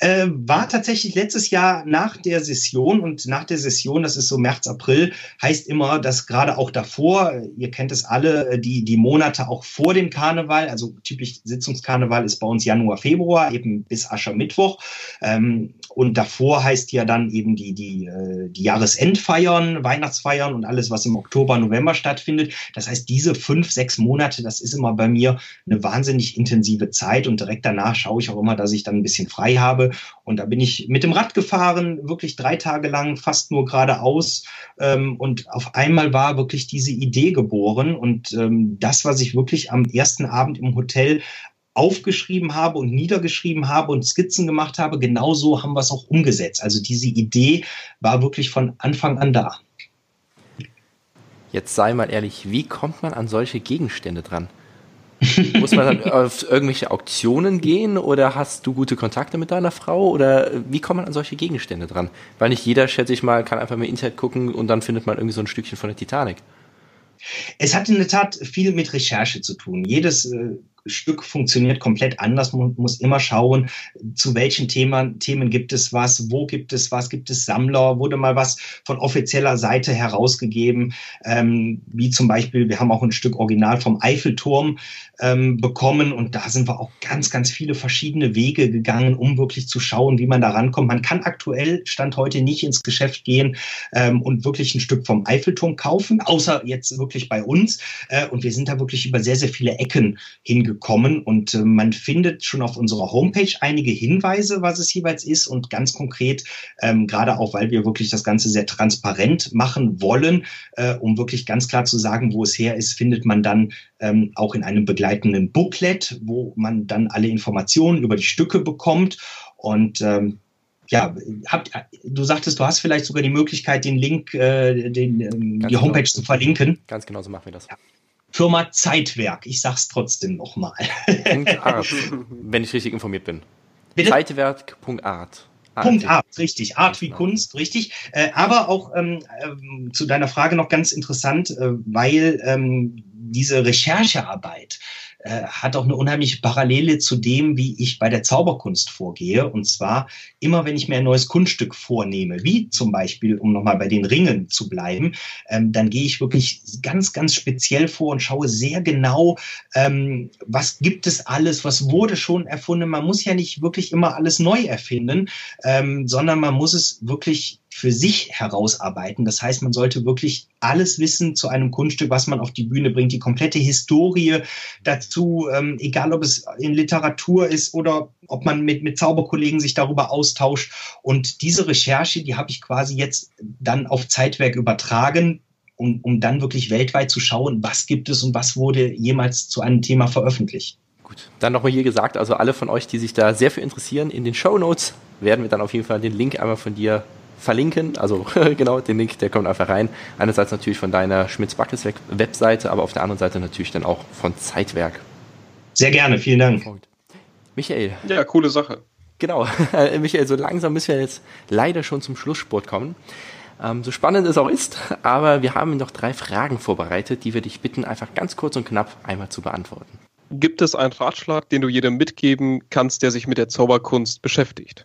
S3: Äh, war tatsächlich letztes Jahr nach der Session und nach der Session, das ist so März, April, heißt immer, dass gerade auch davor, ihr kennt es alle, die, die Monate auch vor dem Karneval, also typisch Sitzungskarneval ist bei uns Januar, Februar, eben bis Aschermittwoch. Ähm, und davor heißt ja dann eben die, die, äh, die Jahresendfeiern, Weihnachtsfeiern und alles, was im Oktober, November stattfindet. Das heißt, diese fünf, sechs Monate, das ist immer bei mir eine wahnsinnig intensive Zeit und direkt danach schaue ich auch immer, dass ich dann ein bisschen frei habe. Und da bin ich mit dem Rad gefahren, wirklich drei Tage lang, fast nur geradeaus. Ähm, und auf einmal war wirklich diese Idee geboren. Und ähm, das, was ich wirklich am ersten Abend im Hotel aufgeschrieben habe und niedergeschrieben habe und Skizzen gemacht habe, genauso haben wir es auch umgesetzt. Also diese Idee war wirklich von Anfang an da.
S2: Jetzt sei mal ehrlich, wie kommt man an solche Gegenstände dran? *laughs* Muss man dann auf irgendwelche Auktionen gehen oder hast du gute Kontakte mit deiner Frau oder wie kommt man an solche Gegenstände dran? Weil nicht jeder, schätze ich mal, kann einfach mal Internet gucken und dann findet man irgendwie so ein Stückchen von der Titanic.
S3: Es hat in der Tat viel mit Recherche zu tun. Jedes äh, Stück funktioniert komplett anders. Man muss immer schauen, zu welchen Themen, Themen gibt es was, wo gibt es was, gibt es Sammler, wurde mal was von offizieller Seite herausgegeben, ähm, wie zum Beispiel, wir haben auch ein Stück Original vom Eiffelturm ähm, bekommen und da sind wir auch ganz, ganz viele verschiedene Wege gegangen, um wirklich zu schauen, wie man da rankommt. Man kann aktuell, Stand heute, nicht ins Geschäft gehen ähm, und wirklich ein Stück vom Eiffelturm kaufen, außer jetzt wirklich bei uns. Äh, und wir sind da wirklich über sehr, sehr viele Ecken hingekommen gekommen und äh, man findet schon auf unserer Homepage einige Hinweise, was es jeweils ist und ganz konkret, ähm, gerade auch, weil wir wirklich das Ganze sehr transparent machen wollen, äh, um wirklich ganz klar zu sagen, wo es her ist, findet man dann ähm, auch in einem begleitenden Booklet, wo man dann alle Informationen über die Stücke bekommt und ähm, ja, habt, du sagtest, du hast vielleicht sogar die Möglichkeit, den Link, äh, den, ähm, die genau. Homepage genau. zu verlinken.
S2: Ganz genau so machen wir das. Ja.
S3: Firma Zeitwerk. Ich sag's trotzdem nochmal.
S2: Art, *laughs* wenn ich richtig informiert bin. Bitte? Zeitwerk.art.
S3: Punkt Art, richtig. Art wie Kunst, richtig. Äh, aber auch ähm, äh, zu deiner Frage noch ganz interessant, äh, weil ähm, diese Recherchearbeit äh, hat auch eine unheimliche Parallele zu dem, wie ich bei der Zauberkunst vorgehe. Und zwar immer, wenn ich mir ein neues Kunststück vornehme, wie zum Beispiel, um nochmal bei den Ringen zu bleiben, ähm, dann gehe ich wirklich ganz, ganz speziell vor und schaue sehr genau, ähm, was gibt es alles, was wurde schon erfunden. Man muss ja nicht wirklich immer alles neu erfinden, ähm, sondern man muss es wirklich für sich herausarbeiten. Das heißt, man sollte wirklich alles wissen zu einem Kunststück, was man auf die Bühne bringt, die komplette Historie dazu, ähm, egal ob es in Literatur ist oder ob man mit, mit Zauberkollegen sich darüber austauscht. Und diese Recherche, die habe ich quasi jetzt dann auf Zeitwerk übertragen, um, um dann wirklich weltweit zu schauen, was gibt es und was wurde jemals zu einem Thema veröffentlicht.
S2: Gut, dann nochmal hier gesagt, also alle von euch, die sich da sehr für interessieren, in den Show Notes werden wir dann auf jeden Fall den Link einmal von dir verlinken. Also *laughs* genau, den Link, der kommt einfach rein. Einerseits natürlich von deiner Schmitz-Backes Webseite, aber auf der anderen Seite natürlich dann auch von Zeitwerk.
S3: Sehr gerne, vielen Dank.
S2: Michael.
S1: Ja, coole Sache.
S2: Genau, *laughs* Michael, so langsam müssen wir jetzt leider schon zum Schlusssport kommen. Ähm, so spannend es auch ist, aber wir haben noch drei Fragen vorbereitet, die wir dich bitten, einfach ganz kurz und knapp einmal zu beantworten.
S1: Gibt es einen Ratschlag, den du jedem mitgeben kannst, der sich mit der Zauberkunst beschäftigt?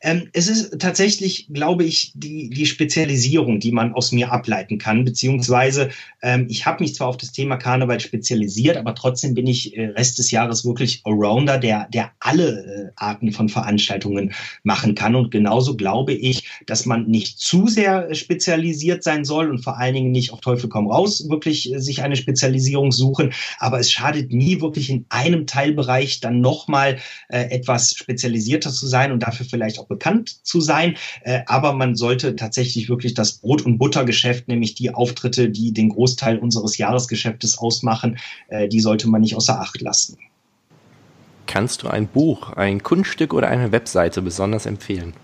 S3: Ähm, es ist tatsächlich, glaube ich, die, die Spezialisierung, die man aus mir ableiten kann, beziehungsweise ähm, ich habe mich zwar auf das Thema Karneval spezialisiert, aber trotzdem bin ich äh, Rest des Jahres wirklich Allrounder, der, der alle äh, Arten von Veranstaltungen machen kann. Und genauso glaube ich, dass man nicht zu sehr spezialisiert sein soll und vor allen Dingen nicht auf Teufel komm raus wirklich äh, sich eine Spezialisierung suchen. Aber es schadet nie, wirklich in einem Teilbereich dann nochmal äh, etwas spezialisierter zu sein und dafür vielleicht auch bekannt zu sein. Äh, aber man sollte tatsächlich wirklich das Brot- und Buttergeschäft, nämlich die Auftritte, die den Großteil unseres Jahresgeschäftes ausmachen, äh, die sollte man nicht außer Acht lassen.
S2: Kannst du ein Buch, ein Kunststück oder eine Webseite besonders empfehlen?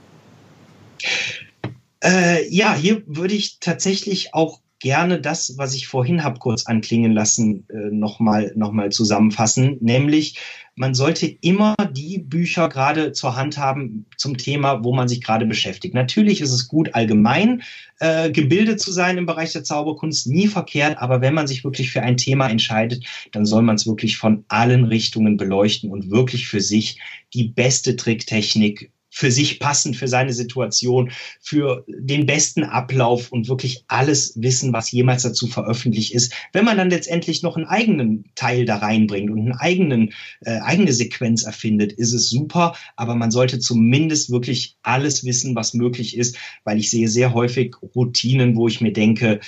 S3: Äh, ja, hier würde ich tatsächlich auch gerne das, was ich vorhin habe kurz anklingen lassen, äh, nochmal noch mal zusammenfassen, nämlich man sollte immer die Bücher gerade zur Hand haben zum Thema, wo man sich gerade beschäftigt. Natürlich ist es gut, allgemein äh, gebildet zu sein im Bereich der Zauberkunst, nie verkehrt, aber wenn man sich wirklich für ein Thema entscheidet, dann soll man es wirklich von allen Richtungen beleuchten und wirklich für sich die beste Tricktechnik für sich passend, für seine Situation, für den besten Ablauf und wirklich alles wissen, was jemals dazu veröffentlicht ist. Wenn man dann letztendlich noch einen eigenen Teil da reinbringt und eine eigenen, äh, eigene Sequenz erfindet, ist es super, aber man sollte zumindest wirklich alles wissen, was möglich ist, weil ich sehe sehr häufig Routinen, wo ich mir denke,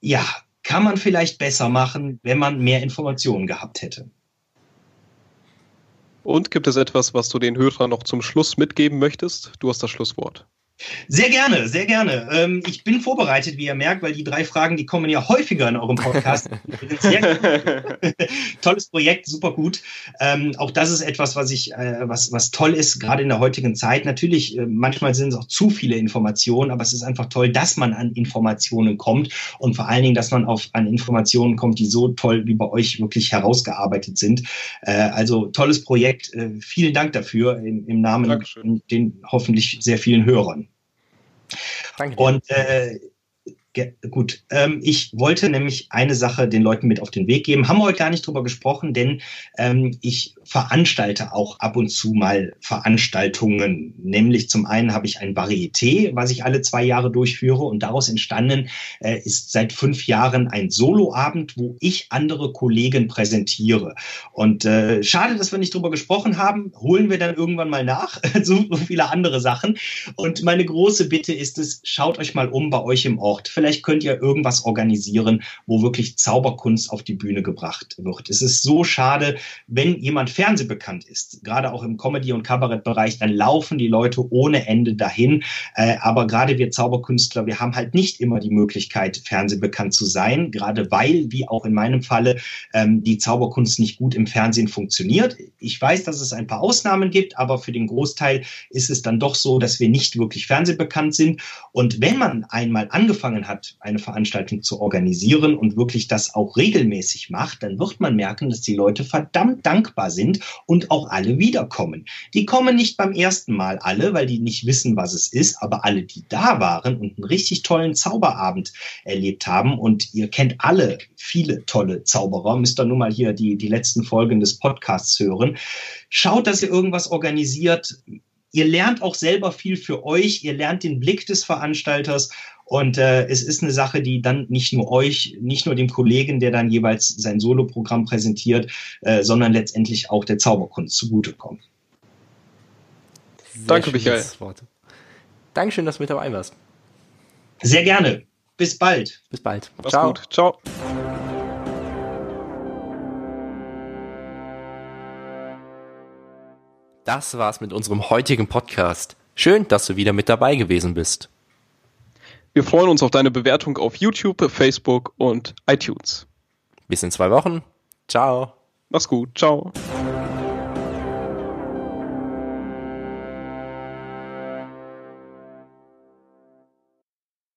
S3: ja, kann man vielleicht besser machen, wenn man mehr Informationen gehabt hätte.
S1: Und gibt es etwas, was du den Hörern noch zum Schluss mitgeben möchtest? Du hast das Schlusswort.
S3: Sehr gerne, sehr gerne. Ähm, ich bin vorbereitet, wie ihr merkt, weil die drei Fragen, die kommen ja häufiger in eurem Podcast. *laughs* *laughs* Tolles Projekt, super gut. Ähm, auch das ist etwas, was ich, äh, was, was toll ist, gerade in der heutigen Zeit. Natürlich, äh, manchmal sind es auch zu viele Informationen, aber es ist einfach toll, dass man an Informationen kommt und vor allen Dingen, dass man auf an Informationen kommt, die so toll wie bei euch wirklich herausgearbeitet sind. Äh, also tolles Projekt. Äh, vielen Dank dafür im, im Namen Dankeschön. den hoffentlich sehr vielen Hörern. Danke. Dir. Und äh, gut, ähm, ich wollte nämlich eine Sache den Leuten mit auf den Weg geben. Haben wir heute gar nicht drüber gesprochen, denn ähm, ich veranstalte auch ab und zu mal Veranstaltungen. Nämlich zum einen habe ich ein Varieté, was ich alle zwei Jahre durchführe und daraus entstanden äh, ist seit fünf Jahren ein Soloabend, wo ich andere Kollegen präsentiere. Und äh, schade, dass wir nicht drüber gesprochen haben. Holen wir dann irgendwann mal nach. *laughs* so viele andere Sachen. Und meine große Bitte ist es, schaut euch mal um bei euch im Ort. Vielleicht könnt ihr irgendwas organisieren, wo wirklich Zauberkunst auf die Bühne gebracht wird. Es ist so schade, wenn jemand fernsehbekannt ist, gerade auch im Comedy- und Kabarettbereich, dann laufen die Leute ohne Ende dahin. Äh, aber gerade wir Zauberkünstler, wir haben halt nicht immer die Möglichkeit, fernsehbekannt zu sein, gerade weil, wie auch in meinem Falle, ähm, die Zauberkunst nicht gut im Fernsehen funktioniert. Ich weiß, dass es ein paar Ausnahmen gibt, aber für den Großteil ist es dann doch so, dass wir nicht wirklich fernsehbekannt sind. Und wenn man einmal angefangen hat, eine Veranstaltung zu organisieren und wirklich das auch regelmäßig macht, dann wird man merken, dass die Leute verdammt dankbar sind sind und auch alle wiederkommen. Die kommen nicht beim ersten Mal alle, weil die nicht wissen, was es ist, aber alle, die da waren und einen richtig tollen Zauberabend erlebt haben und ihr kennt alle viele tolle Zauberer, müsst ihr nur mal hier die, die letzten Folgen des Podcasts hören. Schaut, dass ihr irgendwas organisiert. Ihr lernt auch selber viel für euch. Ihr lernt den Blick des Veranstalters und äh, es ist eine Sache, die dann nicht nur euch, nicht nur dem Kollegen, der dann jeweils sein Soloprogramm präsentiert, äh, sondern letztendlich auch der Zauberkunst zugutekommt.
S1: Danke, Michael.
S2: Worte. Dankeschön, dass du mit dabei warst.
S3: Sehr gerne. Bis bald.
S2: Bis bald.
S1: Mach's Ciao. gut. Ciao.
S2: Das war's mit unserem heutigen Podcast. Schön, dass du wieder mit dabei gewesen bist.
S1: Wir freuen uns auf deine Bewertung auf YouTube, Facebook und iTunes.
S2: Bis in zwei Wochen. Ciao.
S1: Mach's gut. Ciao.